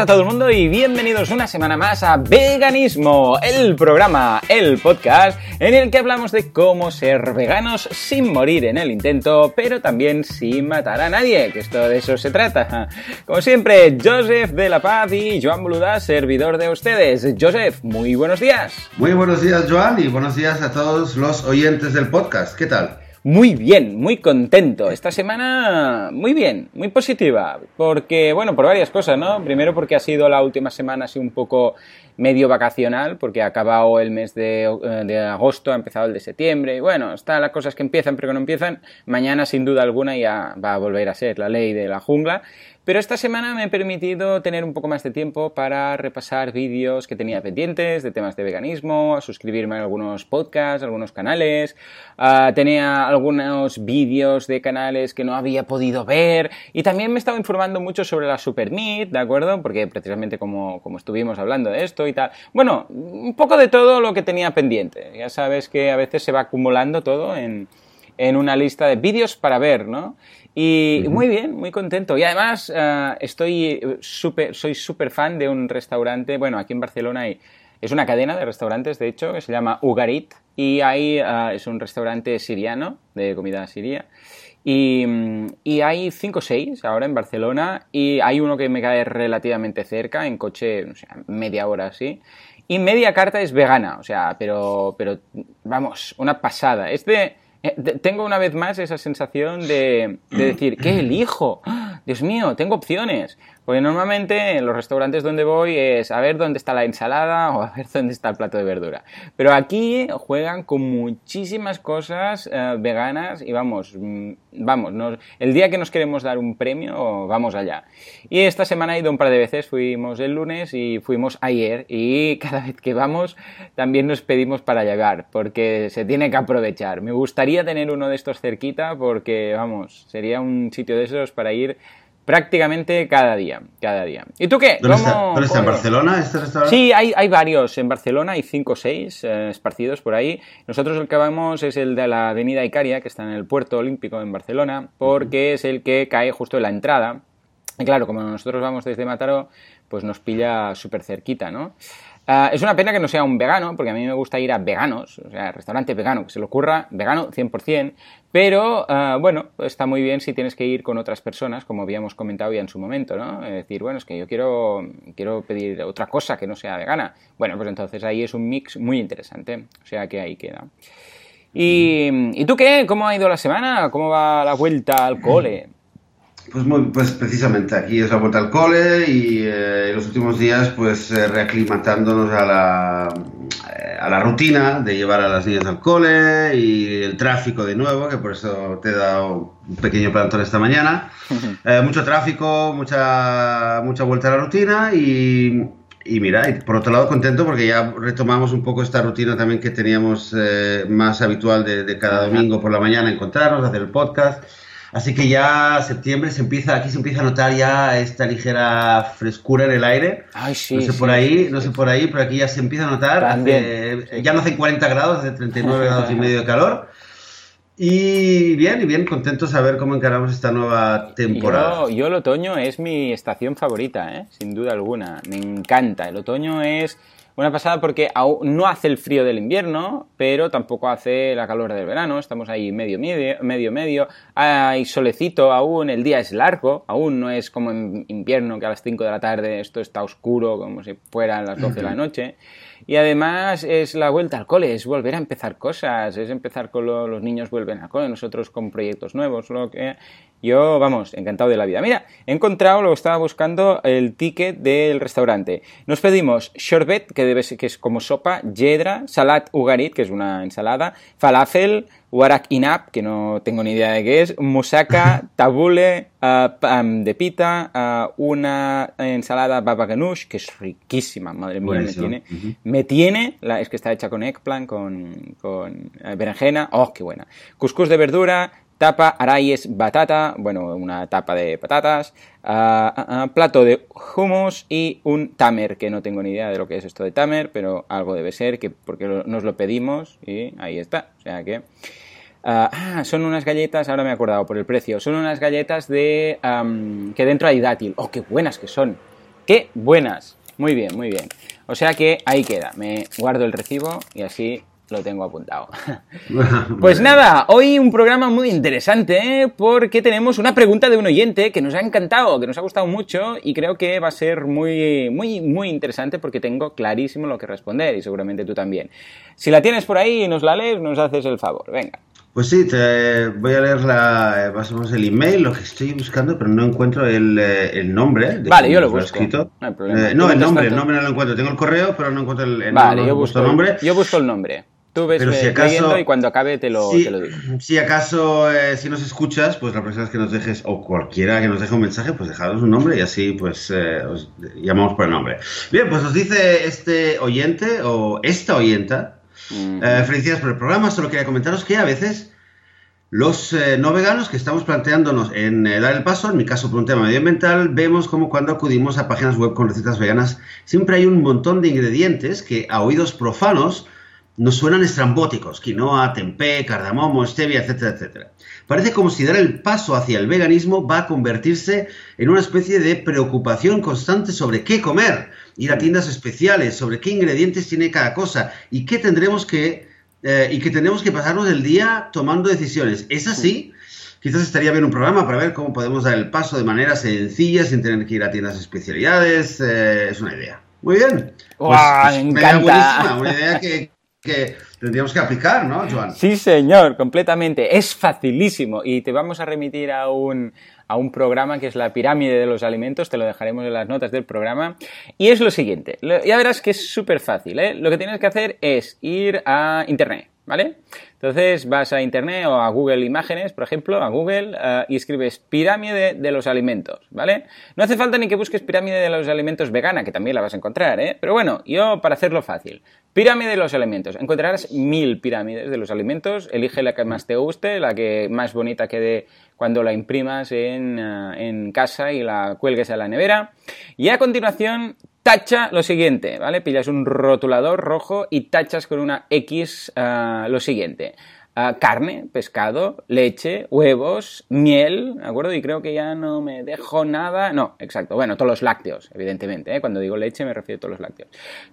a todo el mundo y bienvenidos una semana más a Veganismo, el programa, el podcast en el que hablamos de cómo ser veganos sin morir en el intento, pero también sin matar a nadie, que esto de eso se trata. Como siempre, Joseph de la Paz y Joan Boluda, servidor de ustedes. Joseph, muy buenos días. Muy buenos días, Joan, y buenos días a todos los oyentes del podcast. ¿Qué tal? Muy bien, muy contento. Esta semana muy bien, muy positiva. Porque, bueno, por varias cosas, ¿no? Primero porque ha sido la última semana así un poco medio vacacional, porque ha acabado el mes de, eh, de, agosto, ha empezado el de septiembre, y bueno, están las cosas que empiezan pero que no empiezan. Mañana, sin duda alguna, ya va a volver a ser la ley de la jungla. Pero esta semana me he permitido tener un poco más de tiempo para repasar vídeos que tenía pendientes de temas de veganismo, suscribirme a algunos podcasts, algunos canales, uh, tenía algunos vídeos de canales que no había podido ver y también me estaba informando mucho sobre la Super Meat, ¿de acuerdo? Porque precisamente como, como estuvimos hablando de esto y tal, bueno, un poco de todo lo que tenía pendiente. Ya sabes que a veces se va acumulando todo en, en una lista de vídeos para ver, ¿no? Y muy bien, muy contento. Y además uh, estoy super, soy súper fan de un restaurante, bueno, aquí en Barcelona hay, es una cadena de restaurantes, de hecho, que se llama Ugarit. Y ahí uh, es un restaurante siriano, de comida siria. Y, y hay 5 o 6 ahora en Barcelona. Y hay uno que me cae relativamente cerca, en coche, o sea, media hora así. Y media carta es vegana, o sea, pero, pero vamos, una pasada. Es de tengo una vez más esa sensación de, de decir, ¿qué elijo? Dios mío, tengo opciones. Porque normalmente en los restaurantes donde voy es a ver dónde está la ensalada o a ver dónde está el plato de verdura. Pero aquí juegan con muchísimas cosas uh, veganas y vamos, vamos, nos, el día que nos queremos dar un premio, vamos allá. Y esta semana he ido un par de veces, fuimos el lunes y fuimos ayer y cada vez que vamos también nos pedimos para llegar porque se tiene que aprovechar. Me gustaría tener uno de estos cerquita porque, vamos, sería un sitio de esos para ir prácticamente cada día, cada día. ¿Y tú qué? ¿Dónde, está, ¿dónde está? ¿En Barcelona este restaurante? Sí, hay, hay varios en Barcelona, hay cinco o seis eh, esparcidos por ahí. Nosotros el que vamos es el de la avenida Icaria, que está en el puerto olímpico en Barcelona, porque uh -huh. es el que cae justo en la entrada. Y claro, como nosotros vamos desde Mataró, pues nos pilla súper cerquita, ¿no? Uh, es una pena que no sea un vegano, porque a mí me gusta ir a veganos, o sea, restaurante vegano, que se le ocurra, vegano 100%, pero uh, bueno, está muy bien si tienes que ir con otras personas, como habíamos comentado ya en su momento, ¿no? Es decir, bueno, es que yo quiero, quiero pedir otra cosa que no sea vegana. Bueno, pues entonces ahí es un mix muy interesante, o sea que ahí queda. ¿Y, ¿y tú qué? ¿Cómo ha ido la semana? ¿Cómo va la vuelta al cole? Pues, muy, pues precisamente aquí es la vuelta al cole y eh, en los últimos días pues eh, reaclimatándonos a la, eh, a la rutina de llevar a las niñas al cole y el tráfico de nuevo, que por eso te he dado un pequeño plantón esta mañana. mucho tráfico, mucha, mucha vuelta a la rutina y, y mira, y por otro lado contento porque ya retomamos un poco esta rutina también que teníamos más habitual de, de cada domingo por la mañana encontrarnos, hacer el podcast. Así que ya septiembre se empieza, aquí se empieza a notar ya esta ligera frescura en el aire. Ay, sí, no sé sí, por ahí, sí, no sé por ahí, pero aquí ya se empieza a notar. Hace, ya no hacen 40 grados, hace 39 grados y medio de calor. Y bien, y bien, contento de saber cómo encaramos esta nueva temporada. Yo, yo, el otoño es mi estación favorita, ¿eh? sin duda alguna. Me encanta. El otoño es una pasada porque no hace el frío del invierno, pero tampoco hace la calor del verano. Estamos ahí medio, medio, medio, medio. Hay solecito aún, el día es largo, aún no es como en invierno que a las 5 de la tarde esto está oscuro como si fueran las 12 de la noche. Y además es la vuelta al cole, es volver a empezar cosas, es empezar con lo, los niños vuelven al cole, nosotros con proyectos nuevos, lo que yo, vamos, encantado de la vida. Mira, he encontrado, lo estaba buscando, el ticket del restaurante. Nos pedimos sherbet, que debe ser, que es como sopa, yedra, salat ugarit, que es una ensalada, falafel, warak inap, que no tengo ni idea de qué es, musaka, tabule, uh, de pita, uh, una ensalada baba ganoush, que es riquísima, madre mía, me tiene, uh -huh. me tiene, la, es que está hecha con eggplant, con, con uh, berenjena, oh, qué buena. Cuscús de verdura, tapa, arayes, batata, bueno, una tapa de patatas, uh, uh, plato de hummus y un tamer, que no tengo ni idea de lo que es esto de tamer, pero algo debe ser, que porque nos lo pedimos y ahí está. O sea que... Ah, son unas galletas, ahora me he acordado por el precio, son unas galletas de que dentro hay dátil. ¡Oh, qué buenas que son! ¡Qué buenas! Muy bien, muy bien. O sea que ahí queda. Me guardo el recibo y así lo tengo apuntado. pues nada, hoy un programa muy interesante ¿eh? porque tenemos una pregunta de un oyente que nos ha encantado, que nos ha gustado mucho y creo que va a ser muy, muy, muy interesante porque tengo clarísimo lo que responder y seguramente tú también. Si la tienes por ahí y nos la lees, nos haces el favor. Venga. Pues sí, te voy a leer la, más o menos el email, lo que estoy buscando, pero no encuentro el, eh, nombre. De vale, yo lo busco. Escrito. No, eh, no el nombre, el nombre no lo encuentro. Tengo el correo, pero no encuentro el, vale, yo busco, el nombre. Yo busco el nombre. Tú ves Pero si acaso, y cuando acabe te lo, si, te lo digo. Si acaso, eh, si nos escuchas, pues la próxima vez que nos dejes, o cualquiera que nos deje un mensaje, pues dejadnos un nombre y así pues eh, os llamamos por el nombre. Bien, pues nos dice este oyente, o esta oyenta, eh, felicidades por el programa, solo quería comentaros que a veces los no veganos que estamos planteándonos en dar el paso, en mi caso por un tema medioambiental, vemos como cuando acudimos a páginas web con recetas veganas, siempre hay un montón de ingredientes que a oídos profanos nos suenan estrambóticos, quinoa, tempeh, cardamomo, stevia, etcétera, etcétera. Parece como si dar el paso hacia el veganismo va a convertirse en una especie de preocupación constante sobre qué comer, ir a tiendas especiales, sobre qué ingredientes tiene cada cosa y qué tendremos que eh, y que tendremos que pasarnos el día tomando decisiones. ¿Es así? Quizás estaría bien un programa para ver cómo podemos dar el paso de manera sencilla sin tener que ir a tiendas especialidades. Eh, es una idea. Muy bien. Pues, pues, me encanta. Una idea que, que tendríamos que aplicar, ¿no, Joan? Sí, señor, completamente. Es facilísimo y te vamos a remitir a un, a un programa que es la pirámide de los alimentos, te lo dejaremos en las notas del programa. Y es lo siguiente, ya verás que es súper fácil, ¿eh? Lo que tienes que hacer es ir a Internet, ¿vale? Entonces vas a Internet o a Google Imágenes, por ejemplo, a Google, eh, y escribes pirámide de los alimentos, ¿vale? No hace falta ni que busques pirámide de los alimentos vegana, que también la vas a encontrar, ¿eh? Pero bueno, yo para hacerlo fácil, pirámide de los alimentos. Encontrarás mil pirámides de los alimentos, elige la que más te guste, la que más bonita quede cuando la imprimas en, eh, en casa y la cuelgues a la nevera. Y a continuación tacha lo siguiente, ¿vale? Pillas un rotulador rojo y tachas con una X uh, lo siguiente. Uh, carne, pescado, leche, huevos, miel, ¿de acuerdo? Y creo que ya no me dejo nada. No, exacto. Bueno, todos los lácteos, evidentemente. ¿eh? Cuando digo leche me refiero a todos los lácteos.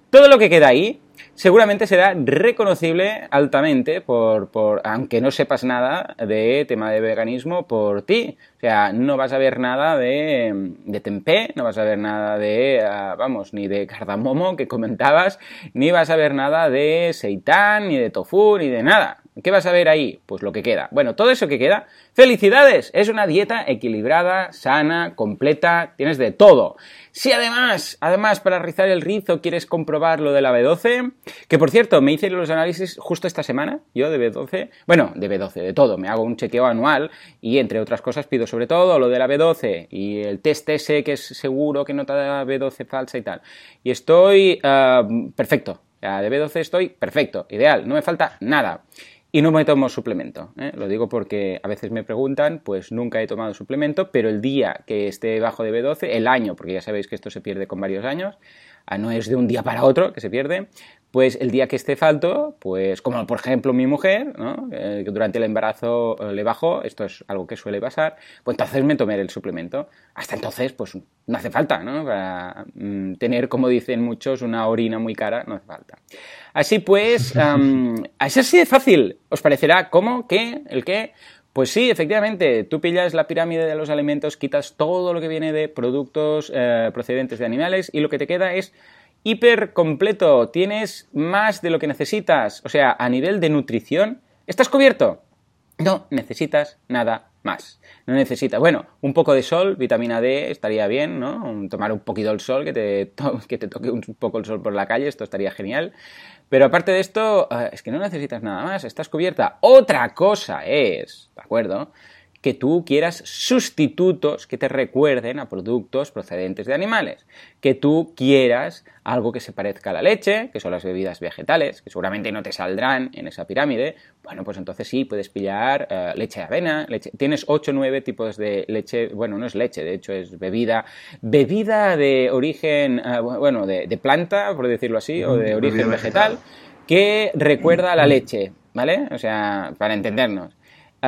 Todo lo que queda ahí seguramente será reconocible altamente por, por, aunque no sepas nada de tema de veganismo por ti. O sea, no vas a ver nada de, de tempeh, no vas a ver nada de, uh, vamos, ni de cardamomo que comentabas, ni vas a ver nada de seitán, ni de tofu, ni de nada. ¿Qué vas a ver ahí? Pues lo que queda. Bueno, todo eso que queda, felicidades, es una dieta equilibrada, sana, completa, tienes de todo. Si además, además para rizar el rizo quieres comprobar lo de la B12, que por cierto, me hice los análisis justo esta semana, yo de B12, bueno, de B12, de todo, me hago un chequeo anual y entre otras cosas pido sobre todo lo de la B12 y el test ese que es seguro que no te da B12 falsa y tal. Y estoy uh, perfecto, de B12 estoy perfecto, ideal, no me falta nada. Y no me tomo suplemento. ¿eh? Lo digo porque a veces me preguntan, pues nunca he tomado suplemento, pero el día que esté bajo de B12, el año, porque ya sabéis que esto se pierde con varios años, ah, no es de un día para otro que se pierde, pues el día que esté falto, pues como por ejemplo mi mujer, ¿no? Eh, que durante el embarazo eh, le bajó, esto es algo que suele pasar, pues entonces me tomé el suplemento. Hasta entonces, pues no hace falta, ¿no? Para mm, tener, como dicen muchos, una orina muy cara, no hace falta. Así pues, um, es así de fácil. ¿Os parecerá cómo? ¿Qué? ¿El qué? Pues sí, efectivamente, tú pillas la pirámide de los alimentos, quitas todo lo que viene de productos eh, procedentes de animales y lo que te queda es hiper completo, tienes más de lo que necesitas, o sea, a nivel de nutrición, ¿estás cubierto? No necesitas nada más. No necesitas, bueno, un poco de sol, vitamina D estaría bien, ¿no? Tomar un poquito el sol, que te, que te toque un poco el sol por la calle, esto estaría genial. Pero aparte de esto, eh, es que no necesitas nada más, estás cubierta. Otra cosa es, ¿de acuerdo? Que tú quieras sustitutos que te recuerden a productos procedentes de animales, que tú quieras algo que se parezca a la leche, que son las bebidas vegetales, que seguramente no te saldrán en esa pirámide, bueno, pues entonces sí, puedes pillar eh, leche de avena, leche, tienes 8 o 9 tipos de leche, bueno, no es leche, de hecho es bebida, bebida de origen, eh, bueno, de, de, planta, por decirlo así, o de origen vegetal, que recuerda a la leche, ¿vale? O sea, para entendernos.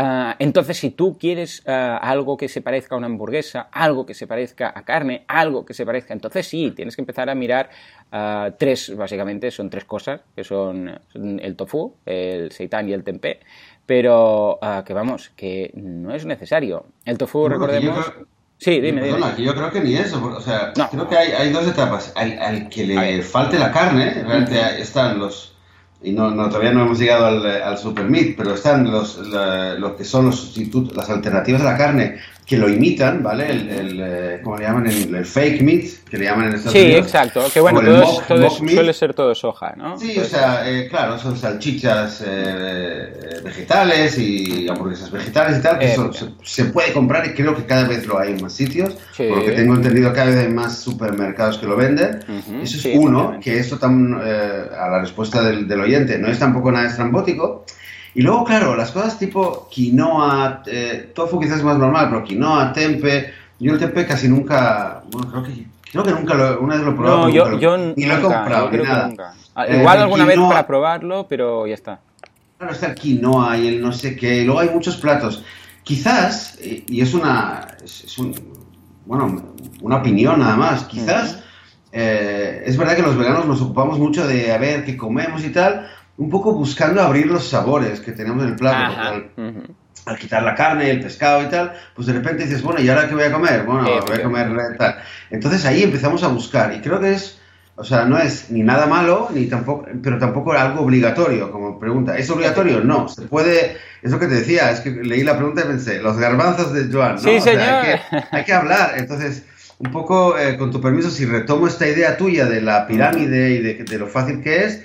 Ah, entonces, si tú quieres ah, algo que se parezca a una hamburguesa, algo que se parezca a carne, algo que se parezca, entonces sí, tienes que empezar a mirar ah, tres, básicamente son tres cosas, que son, el tofu, el seitan y el tempeh, pero que vamos, que no es necesario. El tofu, recordemos... Sí, dime, dime. yo creo que ni eso, o sea, creo que hay, dos etapas. Al, que le falte la carne, realmente están los y no, no, todavía no hemos llegado al, al super meat, pero están los, lo que son los sustitutos, las alternativas a la carne que lo imitan, ¿vale? El, el eh, ¿cómo le llaman? El, fake meat, que le llaman en Estados sí, Unidos. Sí, exacto, que bueno, todo, suele ser todo soja, ¿no? Sí, o sea, eh, claro, son salchichas eh, vegetales y hamburguesas vegetales y tal, que se, puede comprar y creo que cada vez lo hay en más sitios, porque tengo entendido cada vez hay más supermercados que lo venden. Eso es uno, que esto tan, a la respuesta del, del oyente no es tampoco nada estrambótico, y luego, claro, las cosas tipo quinoa, eh, tofu quizás es más normal, pero quinoa, tempe, yo el tempe casi nunca, bueno, creo que, creo que nunca lo, una vez lo he probado. No, yo, yo ni lo he comprado, ni nada. Ah, eh, igual alguna vez para probarlo, pero ya está. Claro, está el quinoa y el no sé qué, y luego hay muchos platos. Quizás, y es una, es, un, bueno, una opinión nada más, quizás... Eh, es verdad que los veganos nos ocupamos mucho de a ver qué comemos y tal, un poco buscando abrir los sabores que tenemos en el plato. Al, quitar la carne, el pescado y tal, pues de repente dices, bueno, ¿y ahora qué voy a comer? Bueno, voy a comer tal. Entonces ahí empezamos a buscar y creo que es, o sea, no es ni nada malo, ni tampoco, pero tampoco algo obligatorio, como pregunta. ¿Es obligatorio? No, se puede, es lo que te decía, es que leí la pregunta y pensé, los garbanzos de Joan, ¿no? Sí, señor. hay, que, hablar, entonces un poco, eh, con tu permiso, si retomo esta idea tuya de la pirámide y de, de, lo fácil que es,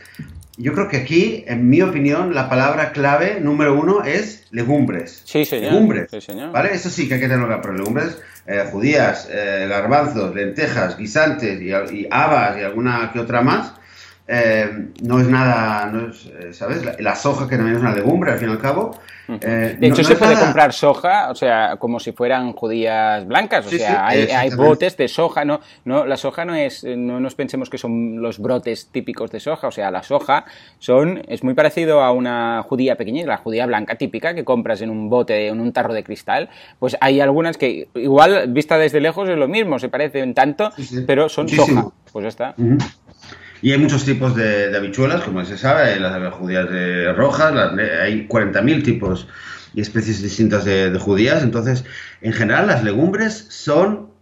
yo creo que aquí, en mi opinión, la palabra clave número uno es legumbres. Sí, señor. Legumbres. Sí, señor. ¿Vale? Eso sí que hay que tenerlo claro, pero legumbres, eh, judías, eh, garbanzos, lentejas, guisantes y, y, habas y alguna que otra más, eh, no es nada, no es, eh, ¿sabes? La, la, soja que también es una legumbre, al fin y al cabo, eh, de hecho, se puede comprar soja, o sea, como si fueran judías blancas, o sea, hay, botes de soja, no, no, la soja no es, no nos pensemos que son los brotes típicos de soja, o sea, la soja son, es muy parecido a una judía pequeña, la judía blanca típica que compras en un bote, en un tarro de cristal, pues hay algunas que igual vista desde lejos es lo mismo, se parecen tanto, pero son soja, pues ya está. Y hay muchos tipos de, habichuelas, como se sabe, las judías rojas, hay 40.000 tipos y especies distintas de, judías. Entonces, en general, las legumbres son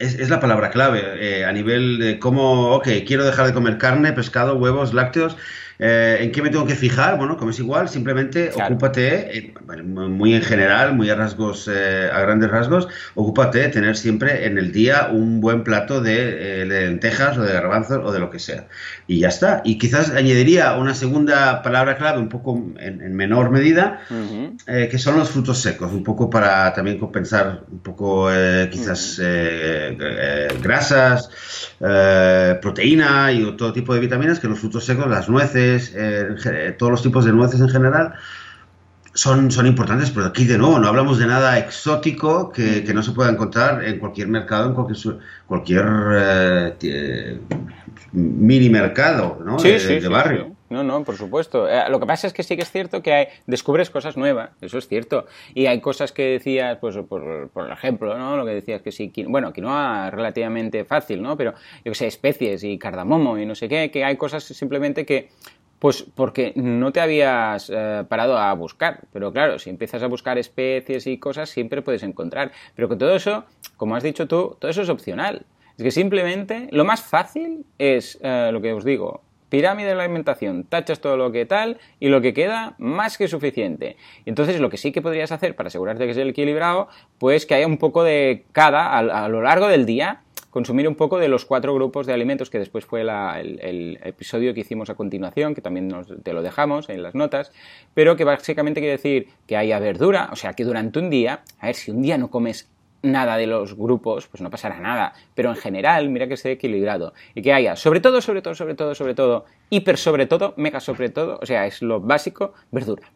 es, la palabra clave eh, a nivel de cómo, ok, quiero dejar de comer carne, pescado, huevos, lácteos. Eh, ¿En qué me tengo que fijar? Bueno, como es igual, simplemente ocúpate, eh, muy en general, muy a rasgos, eh, a grandes rasgos, ocúpate de tener siempre en el día un buen plato de, lentejas o de garbanzos o de lo que sea. Y ya está. Y quizás añadiría una segunda palabra clave, un poco en, menor medida, que son los frutos secos, un poco para también compensar un poco quizás grasas, proteína y todo tipo de vitaminas que los frutos secos, las nueces, eh, todos los tipos de nueces en general, son, son importantes, pero aquí de nuevo no hablamos de nada exótico que, no se pueda encontrar en cualquier mercado, en cualquier, cualquier eh, mini mercado de, barrio. No, no, por supuesto. Eh, lo que pasa es que sí que es cierto que hay, descubres cosas nuevas, eso es cierto. Y hay cosas que decías, pues por, por ejemplo, ¿no? Lo que decías que sí, bueno, quinoa relativamente fácil, ¿no? Pero yo que sé, especies y cardamomo y no sé qué, que hay cosas simplemente que pues porque no te habías eh, parado a buscar. Pero claro, si empiezas a buscar especies y cosas, siempre puedes encontrar. Pero que todo eso, como has dicho tú, todo eso es opcional. Es que simplemente lo más fácil es eh, lo que os digo. Pirámide de la alimentación, tachas todo lo que tal y lo que queda más que suficiente. Entonces lo que sí que podrías hacer para asegurarte que es el equilibrado, pues que haya un poco de cada a lo largo del día consumir un poco de los cuatro grupos de alimentos que después fue el, episodio que hicimos a continuación, que también te lo dejamos en las notas, pero que básicamente quiere decir que haya verdura, o sea, que durante un día, a ver, si un día no comes nada de los grupos, pues no pasará nada. Pero en general, mira que esté equilibrado. Y que haya, sobre todo, sobre todo, sobre todo, sobre todo, hiper sobre todo, mega sobre todo, o sea, es lo básico, verdura.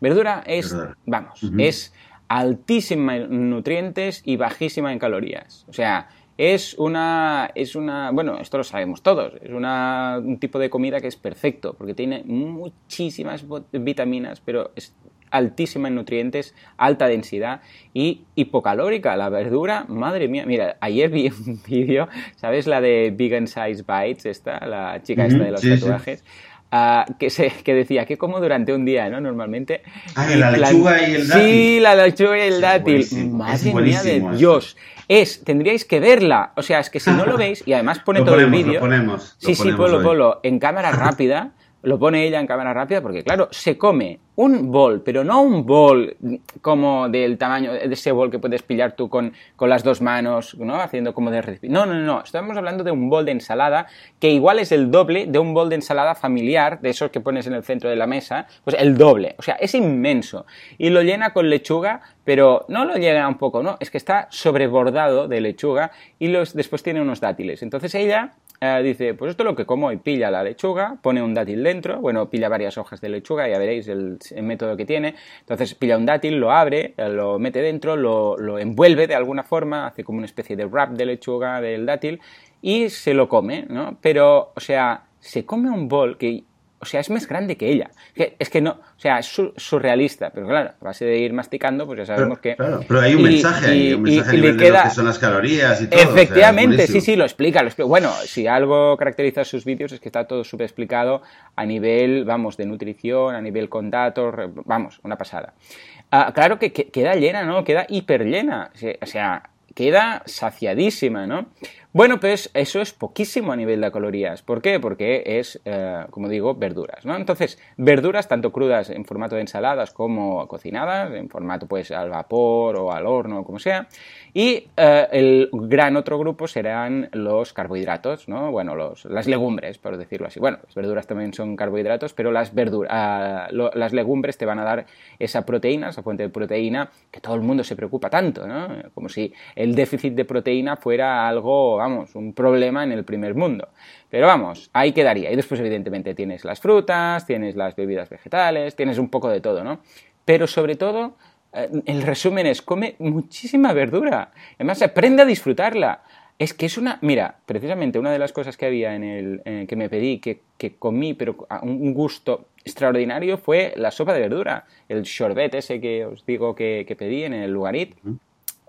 Verdura es, vamos, es altísima en nutrientes y bajísima en calorías. O sea, es una, es una, bueno, esto lo sabemos todos, es una, un tipo de comida que es perfecto, porque tiene muchísimas vitaminas, pero es altísima en nutrientes, alta densidad y hipocalórica. La verdura, madre mía, mira, ayer vi un vídeo, ¿sabes la de Vegan Size Bites, esta, la chica esta de los tatuajes? Que, se, que decía que como durante un día, ¿no? Normalmente. Ah, la lechuga y el dátil. Sí, la lechuga y el dátil. Madre mía de Dios. Es, tendríais que verla. O sea, es que si no lo veis, y además pone todo el vídeo. Ponemos. Sí, sí, ponlo, ponlo en cámara rápida lo pone ella en cámara rápida porque, claro, se come un bol, pero no un bol como del tamaño de ese bol que puedes pillar tú con, con las dos manos, ¿no? Haciendo como de... No, no, no, estamos hablando de un bol de ensalada que igual es el doble de un bol de ensalada familiar, de esos que pones en el centro de la mesa, pues el doble, o sea, es inmenso. Y lo llena con lechuga, pero no lo llena un poco, ¿no? Es que está sobrebordado de lechuga y los, después tiene unos dátiles. Entonces ella eh, dice, pues esto es lo que como y pilla la lechuga, pone un dátil dentro, bueno, pilla varias hojas de lechuga, ya veréis el, método que tiene, entonces pilla un dátil, lo abre, eh, lo mete dentro, lo, lo, envuelve de alguna forma, hace como una especie de wrap de lechuga del dátil y se lo come, ¿no? Pero, o sea, se come un bol que o sea, es más grande que ella. Es que no, o sea, es surrealista, pero claro, a base de ir masticando, pues ya sabemos que... Claro, pero hay un mensaje ahí, un mensaje y, de que son las calorías y todo. Efectivamente, sí, sí, lo explica, lo explica. Bueno, si algo caracteriza sus vídeos es que está todo súper explicado a nivel, vamos, de nutrición, a nivel con datos, vamos, una pasada. Ah, claro que, queda llena, ¿no? Queda hiper llena, o sea, queda saciadísima, ¿no? Bueno, pues eso es poquísimo a nivel de calorías. ¿Por qué? Porque es, eh, como digo, verduras, ¿no? Entonces, verduras tanto crudas en formato de ensaladas como cocinadas, en formato pues al vapor o al horno, como sea. Y eh, el gran otro grupo serán los carbohidratos, ¿no? Bueno, los, las legumbres, por decirlo así. Bueno, las verduras también son carbohidratos, pero las, verduras, ah, las legumbres te van a dar esa proteína, esa fuente de proteína que todo el mundo se preocupa tanto, ¿no? Como si el déficit de proteína fuera algo vamos, un problema en el primer mundo. Pero vamos, ahí quedaría. Y después, evidentemente, tienes las frutas, tienes las bebidas vegetales, tienes un poco de todo, ¿no? Pero sobre todo, eh, el resumen es, come muchísima verdura. Además, aprende a disfrutarla. Es que es una... Mira, precisamente una de las cosas que había en el... que me pedí, que, comí, pero a un gusto extraordinario, fue la sopa de verdura. El sorbet ese que os digo que, que pedí en el lugarit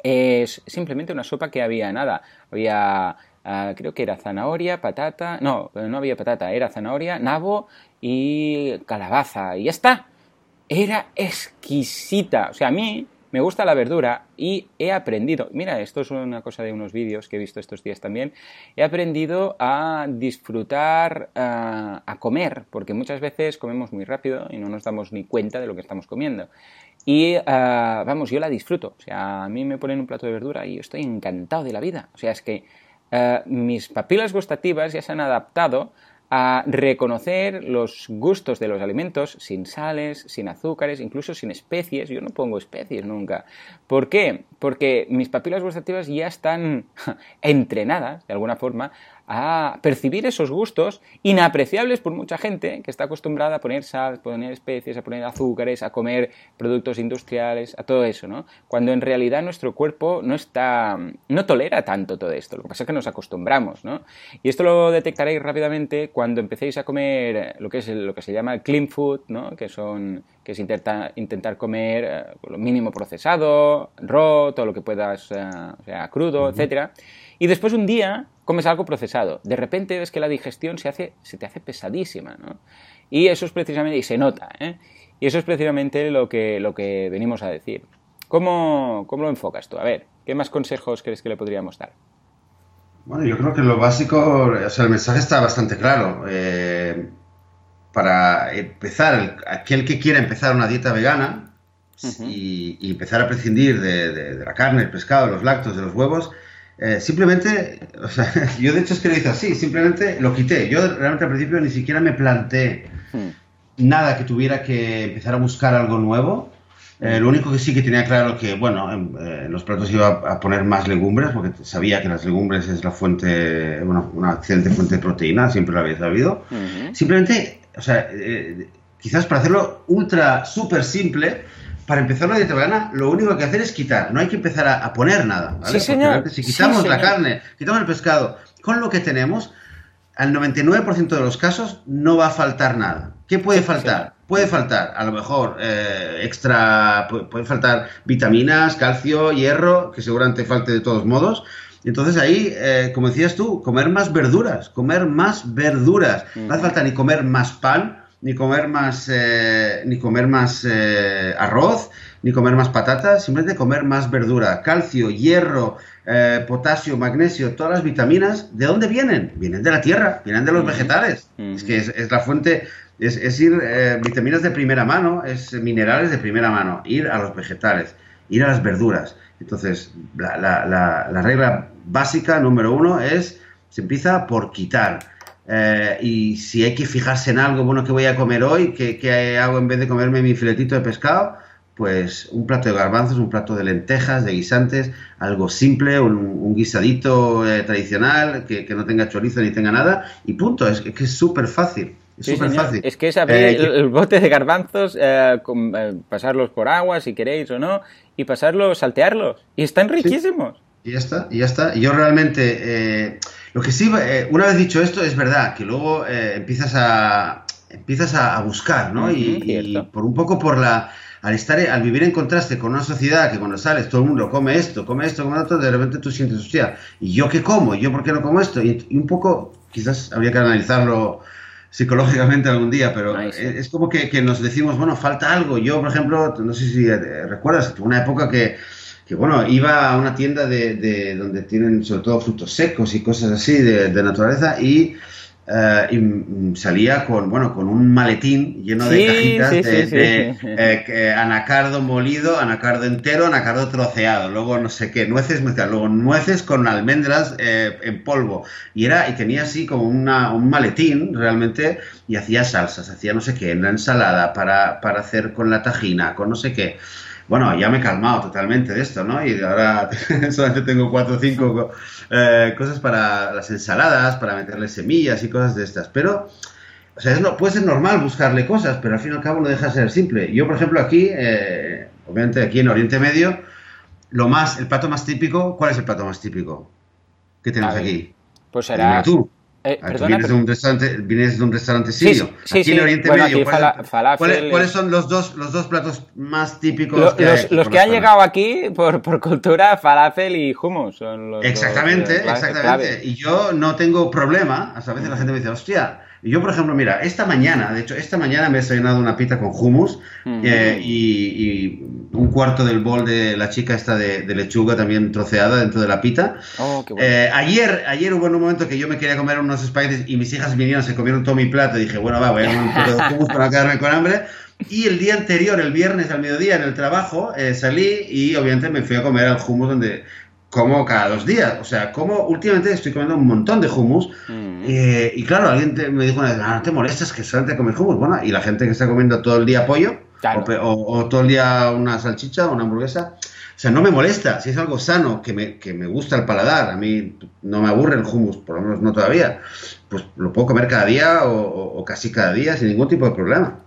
es simplemente una sopa que había nada. Había, ah, creo que era zanahoria, patata, no, no había patata, era zanahoria, nabo y calabaza. Y ya está. Era exquisita. O sea, a mí me gusta la verdura y he aprendido, mira, esto es una cosa de unos vídeos que he visto estos días también, he aprendido a disfrutar, a comer, porque muchas veces comemos muy rápido y no nos damos ni cuenta de lo que estamos comiendo. Y ah, vamos, yo la disfruto. O sea, a mí me ponen un plato de verdura y estoy encantado de la vida. O sea, es que ah, mis papilas gustativas ya se han adaptado a reconocer los gustos de los alimentos sin sales, sin azúcares, incluso sin especies. Yo no pongo especies nunca. ¿Por qué? Porque mis papilas gustativas ya están entrenadas, de alguna forma, a percibir esos gustos inapreciables por mucha gente que está acostumbrada a poner sal, a poner especies, a poner azúcares, a comer productos industriales, a todo eso, ¿no? Cuando en realidad nuestro cuerpo no está, no tolera tanto todo esto. Lo que pasa es que nos acostumbramos, ¿no? Y esto lo detectaréis rápidamente cuando empecéis a comer lo que es lo que se llama clean food, ¿no? Que son que es intentar, intentar comer eh, lo mínimo procesado, raw, todo lo que puedas, eh, o sea, crudo, etcétera. Y después un día comes algo procesado. De repente ves que la digestión se, hace, se te hace pesadísima, ¿no? Y eso es precisamente, y se nota, ¿eh? Y eso es precisamente lo que, lo que venimos a decir. ¿Cómo, ¿Cómo lo enfocas tú? A ver, ¿qué más consejos crees que le podríamos dar? Bueno, yo creo que lo básico, o sea, el mensaje está bastante claro. Eh, para empezar, aquel que quiera empezar una dieta vegana y, empezar a prescindir de, la carne, el pescado, los lácteos, de los huevos, eh, simplemente, o sea, yo de hecho es que lo hice así, simplemente lo quité. Yo realmente al principio ni siquiera me planteé hmm. nada que tuviera que empezar a buscar algo nuevo. Eh, lo único que sí que tenía claro que, bueno, en, eh, los platos iba a poner más legumbres, porque sabía que las legumbres es la fuente, bueno, una excelente fuente de proteína, siempre lo había sabido. Simplemente, o sea, quizás para hacerlo ultra, súper simple, para empezar una dieta vegana, lo único que hay que hacer es quitar, no hay que empezar a, poner nada. ¿vale? Sí, señor. si quitamos la carne, quitamos el pescado, con lo que tenemos, al 99% de los casos no va a faltar nada. ¿Qué puede faltar? Puede faltar, a lo mejor, eh, extra, puede, faltar vitaminas, calcio, hierro, que seguramente falte de todos modos. Entonces ahí, eh, como decías tú, comer más verduras, comer más verduras. No hace falta ni comer más pan, ni comer más, eh, ni comer más arroz, ni comer más patatas, simplemente comer más verdura. Calcio, hierro, potasio, magnesio, todas las vitaminas, ¿de dónde vienen? Vienen de la tierra, vienen de los vegetales. Es que es, la fuente es, ir eh, vitaminas de primera mano, es minerales de primera mano, ir a los vegetales, ir a las verduras. Entonces, la, regla básica número uno es, se empieza por quitar. Eh, y si hay que fijarse en algo, bueno, que voy a comer hoy? ¿Qué, hago en vez de comerme mi filetito de pescado? Pues un plato de garbanzos, un plato de lentejas, de guisantes, algo simple, un, guisadito eh, tradicional, que, no tenga chorizo ni tenga nada, y punto, es que es súper fácil. Es fácil. Es que es abrir eh, el, bote de garbanzos, pasarlos por agua si queréis o no, y pasarlos, saltearlos. Y están riquísimos. Y ya está, y ya está. Yo realmente, lo que sí, una vez dicho esto, es verdad que luego empiezas a empiezas a, buscar, ¿no? y, por un poco por la al estar al vivir en contraste con una sociedad que cuando sales todo el mundo come esto, come esto, come esto, de repente tú sientes, hostia, ¿y yo qué como? ¿Y yo por qué no como esto? y un poco, quizás habría que analizarlo psicológicamente algún día, pero es, como que, nos decimos, bueno, falta algo. Yo, por ejemplo, no sé si eh, recuerdas, una época que, que, bueno, iba a una tienda de, de, donde tienen sobre todo frutos secos y cosas así de, de naturaleza y eh, y salía con, bueno, con un maletín lleno de cajitas de, eh, anacardo molido, anacardo entero, anacardo troceado, luego no sé qué, nueces luego nueces con almendras eh, en polvo. Y era, y tenía así como una, un maletín realmente, y hacía salsas, hacía no sé qué, en la ensalada para, para hacer con la tajina, con no sé qué. Bueno, ya me he calmado totalmente de esto, ¿no? Y ahora solamente tengo cuatro o cinco eh, cosas para las ensaladas, para meterle semillas y cosas de estas. Pero, o sea, no, puede ser normal buscarle cosas, pero al fin y al cabo no deja de ser simple. Yo, por ejemplo, aquí, eh, obviamente aquí en Oriente Medio, lo más, el plato más típico, ¿cuál es el plato más típico que tenemos aquí? Pues será... tú. Eh, ah, vienes, de un restaurante, vienes de un restaurante sirio. Sí, aquí en Oriente Medio. ¿cuáles, son los dos, los dos platos más típicos? que los, los que han llegado aquí por, por, cultura, falafel y hummus. Son los exactamente, exactamente. Y yo no tengo problema. Hasta a veces la gente me dice, hostia, yo, por ejemplo, mira, esta mañana, de hecho, esta mañana me he desayunado una pita con hummus eh, y, un cuarto del bol de la chica esta de, lechuga también troceada dentro de la pita. Oh, eh, ayer, ayer hubo un momento que yo me quería comer unos espaguetis y mis hijas vinieron, se comieron todo mi plato y dije, bueno, va, voy a comer un poco de hummus para quedarme con hambre. Y el día anterior, el viernes al mediodía en el trabajo, eh, salí y obviamente me fui a comer al hummus donde como cada dos días. O sea, como últimamente estoy comiendo un montón de hummus. Mm. Eh, y claro, alguien me dijo una vez, ah, no te molestas que solamente comer hummus. Bueno, y la gente que está comiendo todo el día pollo, o, todo el día una salchicha o una hamburguesa. O sea, no me molesta. Si es algo sano, que me, que me gusta el paladar, a mí no me aburre el hummus, por lo menos no todavía, pues lo puedo comer cada día o casi cada día sin ningún tipo de problema.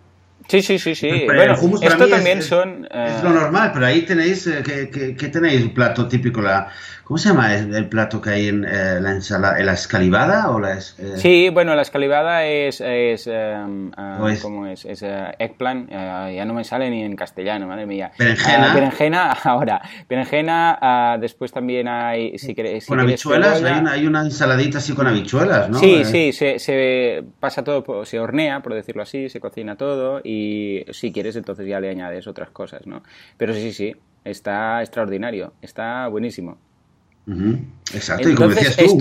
Sí, sí, sí, sí. bueno, esto también son... Es lo eh, normal, pero ahí tenéis, eh, ¿qué, tenéis? Un plato típico, la, ¿cómo se llama el, plato que hay en eh, la ensalada? ¿La escalivada o la Sí, bueno, la escalivada es, es, em, ah, ¿cómo es? Es eggplant, ya no me sale ni en castellano, madre mía. Berenjena. Ah, berenjena, ahora. Berenjena, ah, después también hay, si queréis... con habichuelas, hay una, hay una, ensaladita así con habichuelas, ¿no? Sí, sí, se, se pasa todo, se hornea, por decirlo así, se cocina todo y y si quieres entonces ya le añades otras cosas, ¿no? Pero sí, sí, está extraordinario, está buenísimo. Exacto, y como decías tú,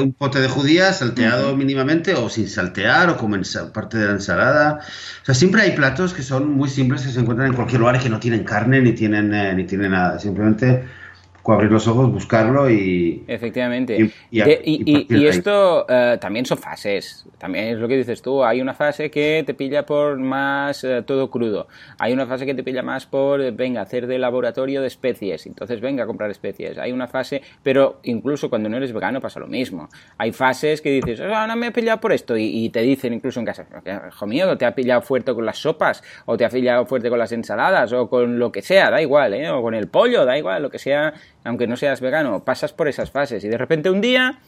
un, pote, de judías salteado mínimamente o sin saltear o como en parte de la ensalada. O sea, siempre hay platos que son muy simples que se encuentran en cualquier lugar y que no tienen carne ni tienen, eh, ni tienen nada. Simplemente abrir los ojos, buscarlo y... Efectivamente. Y, esto eh, también son fases. También es lo que dices tú. Hay una fase que te pilla por más eh, todo crudo. Hay una fase que te pilla más por, venga, hacer de laboratorio de especies. Entonces, venga a comprar especies. Hay una fase, pero incluso cuando no eres vegano pasa lo mismo. Hay fases que dices, ah, no me he pillado por esto. Y, te dicen incluso en casa, hijo mío, te ha pillado fuerte con las sopas, o te ha pillado fuerte con las ensaladas, o con lo que sea, da igual, ¿eh? O con el pollo, da igual, lo que sea aunque no seas vegano, pasas por esas fases y de repente un día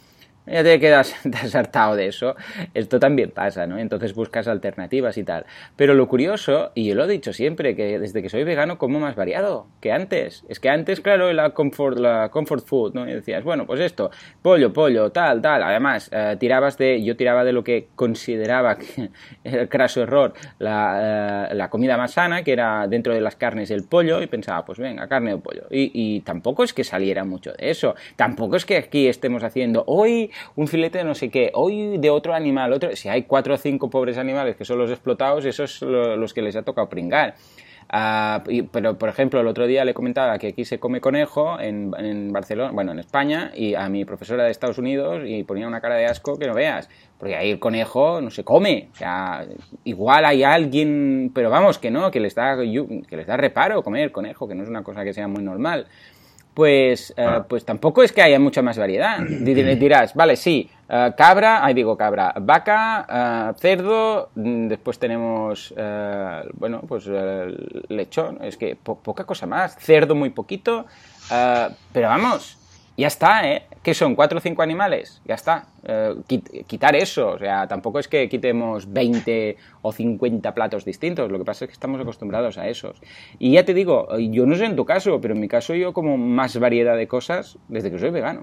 ya te quedas desartado de eso. Esto también pasa, ¿no? Entonces buscas alternativas y tal. Pero lo curioso, y yo lo he dicho siempre, que desde que soy vegano como más variado que antes. Es que antes, claro, la comfort, la comfort food, ¿no? Y decías, bueno, pues esto, pollo, pollo, tal, tal. Además, eh, tirabas de, yo tiraba de lo que consideraba el craso error, la, eh, la, comida más sana, que era dentro de las carnes el pollo, y pensaba, pues venga, carne o pollo. Y, y tampoco es que saliera mucho de eso. Tampoco es que aquí estemos haciendo, hoy un filete de no sé qué, hoy de otro animal, otro, si hay cuatro o cinco pobres animales que son los explotados, esos son los que les ha tocado pringar. Ah, pero, por ejemplo, el otro día le comentaba que aquí se come conejo en, en, Barcelona, bueno, en España, y a mi profesora de Estados Unidos y ponía una cara de asco que no veas, porque ahí el conejo no se come. O sea, igual hay alguien, pero vamos, que no, que les da, que les da reparo comer conejo, que no es una cosa que sea muy normal pues, uh, pues tampoco es que haya mucha más variedad. Dirás, vale, sí, uh, cabra, ahí digo cabra, vaca, uh, cerdo, mm, después tenemos, bueno, pues lechón, es que po poca cosa más, cerdo muy poquito, pero vamos, ya está, ¿eh? ¿Qué son? ¿Cuatro o cinco animales? Ya está. Eh, quitar eso. O sea, tampoco es que quitemos 20 o 50 platos distintos. Lo que pasa es que estamos acostumbrados a esos. Y ya te digo, yo no sé en tu caso, pero en mi caso yo como más variedad de cosas desde que soy vegano.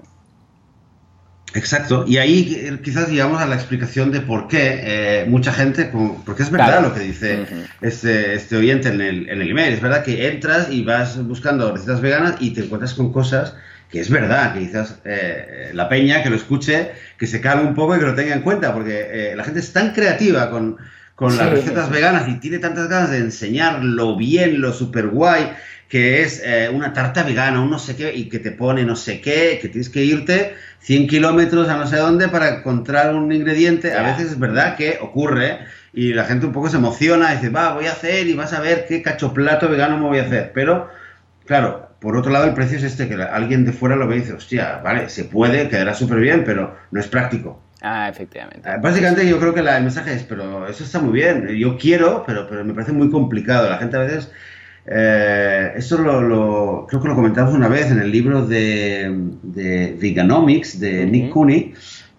Exacto, y ahí quizás llegamos a la explicación de por qué eh, mucha gente, porque es verdad lo que dice uh -huh. este, este, oyente en el, en el email, es verdad que entras y vas buscando recetas veganas y te encuentras con cosas que es verdad, que quizás eh, la peña que lo escuche, que se calme un poco y que lo tenga en cuenta, porque eh, la gente es tan creativa con, con sí, las recetas sí. veganas y tiene tantas ganas de enseñar lo bien, lo super guay, que es eh, una tarta vegana, un no sé qué, y que te pone no sé qué, que tienes que irte 100 kilómetros a no sé dónde para encontrar un ingrediente. A veces es verdad que ocurre y la gente un poco se emociona y dice, va, voy a hacer y vas a ver qué cachoplato vegano me voy a hacer. Pero, claro, por otro lado, el precio es este, que alguien de fuera lo ve y dice, hostia, vale, se puede, quedará súper bien, pero no es práctico. Ah, efectivamente. Básicamente yo creo que la, el mensaje es, pero eso está muy bien, yo quiero, pero, pero me parece muy complicado. La gente a veces, eh, esto lo, lo, creo que lo comentamos una vez en el libro de, de Veganomics de uh -huh. Nick Cooney,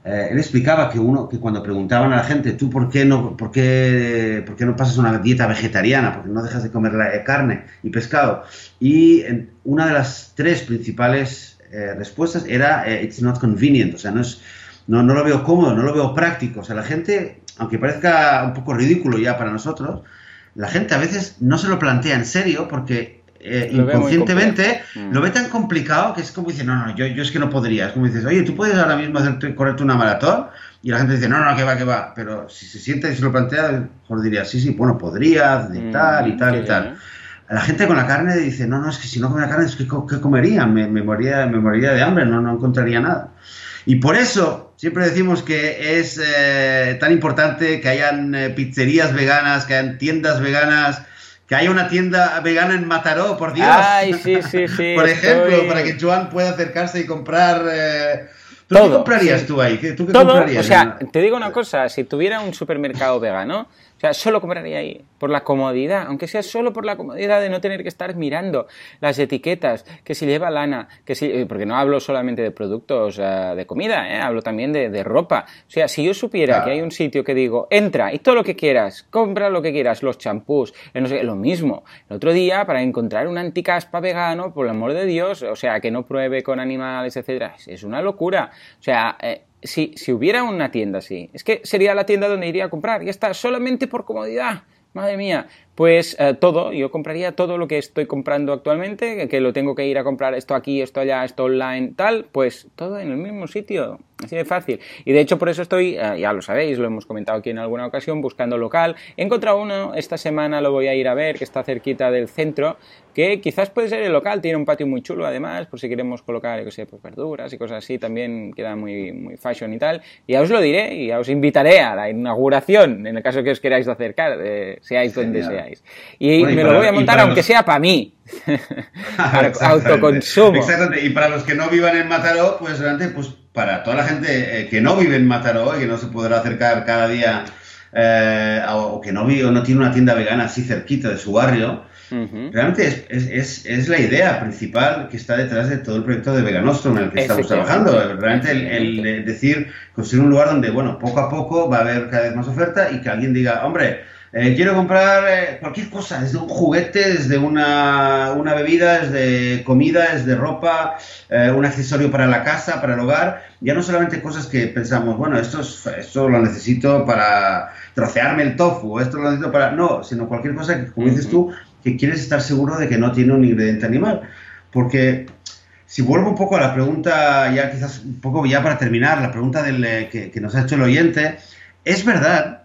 eh, él explicaba que uno que cuando preguntaban a la gente tú por qué no por qué, por qué no pasas una dieta vegetariana por qué no dejas de comer la, eh, carne y pescado y una de las tres principales eh, respuestas era eh, it's not convenient o sea no es no, no lo veo cómodo no lo veo práctico. O sea la gente aunque parezca un poco ridículo ya para nosotros la gente a veces no se lo plantea en serio porque eh, lo inconscientemente mm. lo ve tan complicado que es como dice, no, no, yo, yo es que no podría. Es como dices, oye, tú puedes ahora mismo hacerte, correrte una maratón y la gente dice, no, no, que va, que va. Pero si se siente y se lo plantea, mejor diría, sí, sí, bueno, podría, y tal, y tal, y tal. La gente con la carne dice, no, no, es que si no comiera carne, es que ¿qué comería? Me, me, moriría, me moriría de hambre, no, no encontraría nada. Y por eso siempre decimos que es eh, tan importante que hayan eh, pizzerías veganas, que hayan tiendas veganas, que haya una tienda vegana en Mataró, por Dios. Ay, sí, sí, sí. por ejemplo, estoy... para que Joan pueda acercarse y comprar. Eh... ¿Tú Todo, qué comprarías sí. tú ahí? ¿Tú qué Todo, comprarías? O sea, te digo una cosa: si tuviera un supermercado vegano, o sea, solo compraría ahí, por la comodidad, aunque sea solo por la comodidad de no tener que estar mirando las etiquetas, que si lleva lana, que si, eh, porque no hablo solamente de productos uh, de comida, ¿eh? hablo también de, de, ropa. O sea, si yo supiera claro. que hay un sitio que digo, entra y todo lo que quieras, compra lo que quieras, los champús, eh, no sé, lo mismo. El otro día, para encontrar un anticaspa vegano, por el amor de Dios, o sea, que no pruebe con animales, etcétera, es una locura. O sea, eh, si, si hubiera una tienda así, es que sería la tienda donde iría a comprar, y está, solamente por comodidad. Madre mía, pues eh, todo, yo compraría todo lo que estoy comprando actualmente, que, lo tengo que ir a comprar esto aquí, esto allá, esto online, tal, pues todo en el mismo sitio, así de fácil. Y de hecho por eso estoy, eh, ya lo sabéis, lo hemos comentado aquí en alguna ocasión, buscando local. He encontrado uno, esta semana lo voy a ir a ver, que está cerquita del centro, que quizás puede ser el local, tiene un patio muy chulo además, por si queremos colocar, yo sé, pues verduras y cosas así, también queda muy, muy fashion y tal. Y ya os lo diré y ya os invitaré a la inauguración, en el caso que os queráis acercar, eh, seáis donde Genial. Y bueno, y me para, lo voy a montar aunque los... sea para mí. para autoconsumo. Exactamente. Y para los que no vivan en Mataró, pues realmente, pues para toda la gente eh, que no vive en Mataró y que no se podrá acercar cada día eh, o, que no vive o no tiene una tienda vegana así cerquita de su barrio, Realmente es, es, la idea principal que está detrás de todo el proyecto de Veganostro en el que estamos trabajando. Realmente el, decir, construir un lugar donde, bueno, poco a poco va a haber cada vez más oferta y que alguien diga, hombre, eh, quiero comprar eh, cualquier cosa, desde un juguete, desde una, una bebida, desde comida, desde ropa, eh, un accesorio para la casa, para el hogar. Ya no solamente cosas que pensamos, bueno, esto, esto lo necesito para trocearme el tofu, esto lo necesito para... No, sino cualquier cosa que, como dices tú, que quieres estar seguro de que no tiene un ingrediente animal. Porque si vuelvo un poco a la pregunta, ya quizás un poco ya para terminar, la pregunta del, que, que nos ha hecho el oyente, es verdad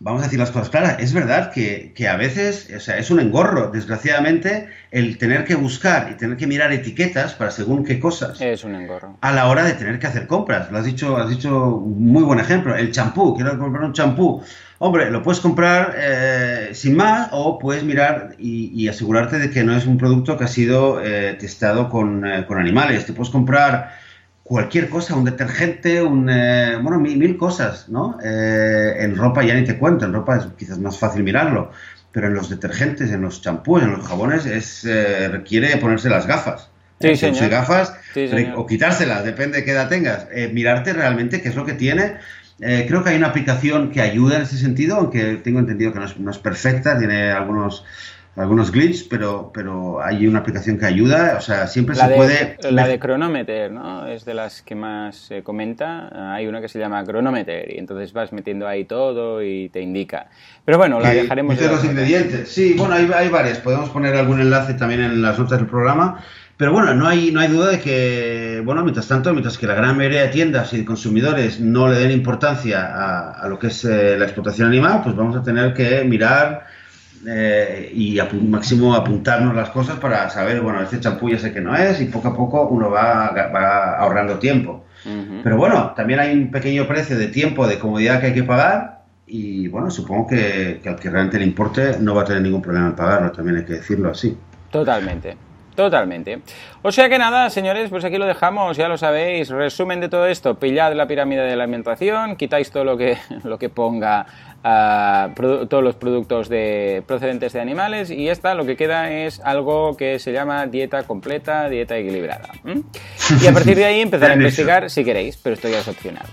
vamos a decir las cosas claras, es verdad que, a veces, o sea, es un engorro, desgraciadamente, el tener que buscar y tener que mirar etiquetas para según qué cosas. Es un engorro. A la hora de tener que hacer compras. Lo has dicho, has dicho muy buen ejemplo. El champú, quiero comprar un champú. Hombre, lo puedes comprar eh, sin más o puedes mirar y, asegurarte de que no es un producto que ha sido eh, testado con, eh, con animales. Te puedes comprar cualquier cosa, un detergente, un, eh, bueno, mil, cosas, ¿no? Eh, en ropa ya ni te cuento, en ropa es quizás más fácil mirarlo, pero en los detergentes, en los champús, en los jabones, es, eh, requiere ponerse las gafas. Sí, señor. gafas o quitárselas, depende de qué edad tengas. mirarte realmente qué es lo que tiene. creo que hay una aplicación que ayuda en ese sentido, aunque tengo entendido que no es, no es perfecta, tiene algunos algunos glitches, pero, pero hay una aplicación que ayuda, o sea, siempre se puede... La de Chronometer, ¿no? Es de las que más se comenta. Hay una que se llama Chronometer y entonces vas metiendo ahí todo y te indica. Pero bueno, la dejaremos... De los ingredientes. Sí, bueno, hay, hay varias. Podemos poner algún enlace también en las notas del programa. Pero bueno, no hay, no hay duda de que, bueno, mientras tanto, mientras que la gran mayoría de tiendas y consumidores no le den importancia a, a lo que es eh, la explotación animal, pues vamos a tener que mirar eh, y a máximo apuntarnos las cosas para saber, bueno, este champú ya sé que no es y poco a poco uno va, ahorrando tiempo. Pero bueno, también hay un pequeño precio de tiempo, de comodidad que hay que pagar y bueno, supongo que, que al que realmente le importe no va a tener ningún problema en pagarlo, también hay que decirlo así. Totalmente. Totalmente. O sea que nada, señores, pues aquí lo dejamos, ya lo sabéis. Resumen de todo esto, pillad la pirámide de la alimentación, quitáis todo lo que, lo que ponga todos los productos de, procedentes de animales y esta lo que queda es algo que se llama dieta completa, dieta equilibrada. Y a partir de ahí empezar a investigar si queréis, pero esto ya es opcional.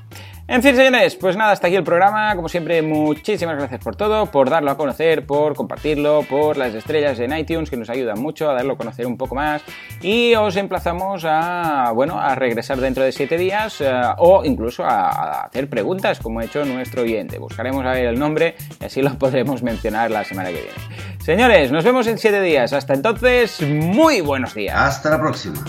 En fin, señores, pues nada, hasta aquí el programa. Como siempre, muchísimas gracias por todo, por darlo a conocer, por compartirlo, por las estrellas en iTunes que nos ayudan mucho a darlo a conocer un poco más. Y os emplazamos a, bueno, a regresar dentro de siete días eh, o incluso a, hacer preguntas, como ha hecho nuestro oyente. Buscaremos a ver el nombre y así lo podremos mencionar la semana que viene. Señores, nos vemos en siete días. Hasta entonces, muy buenos días. Hasta la próxima.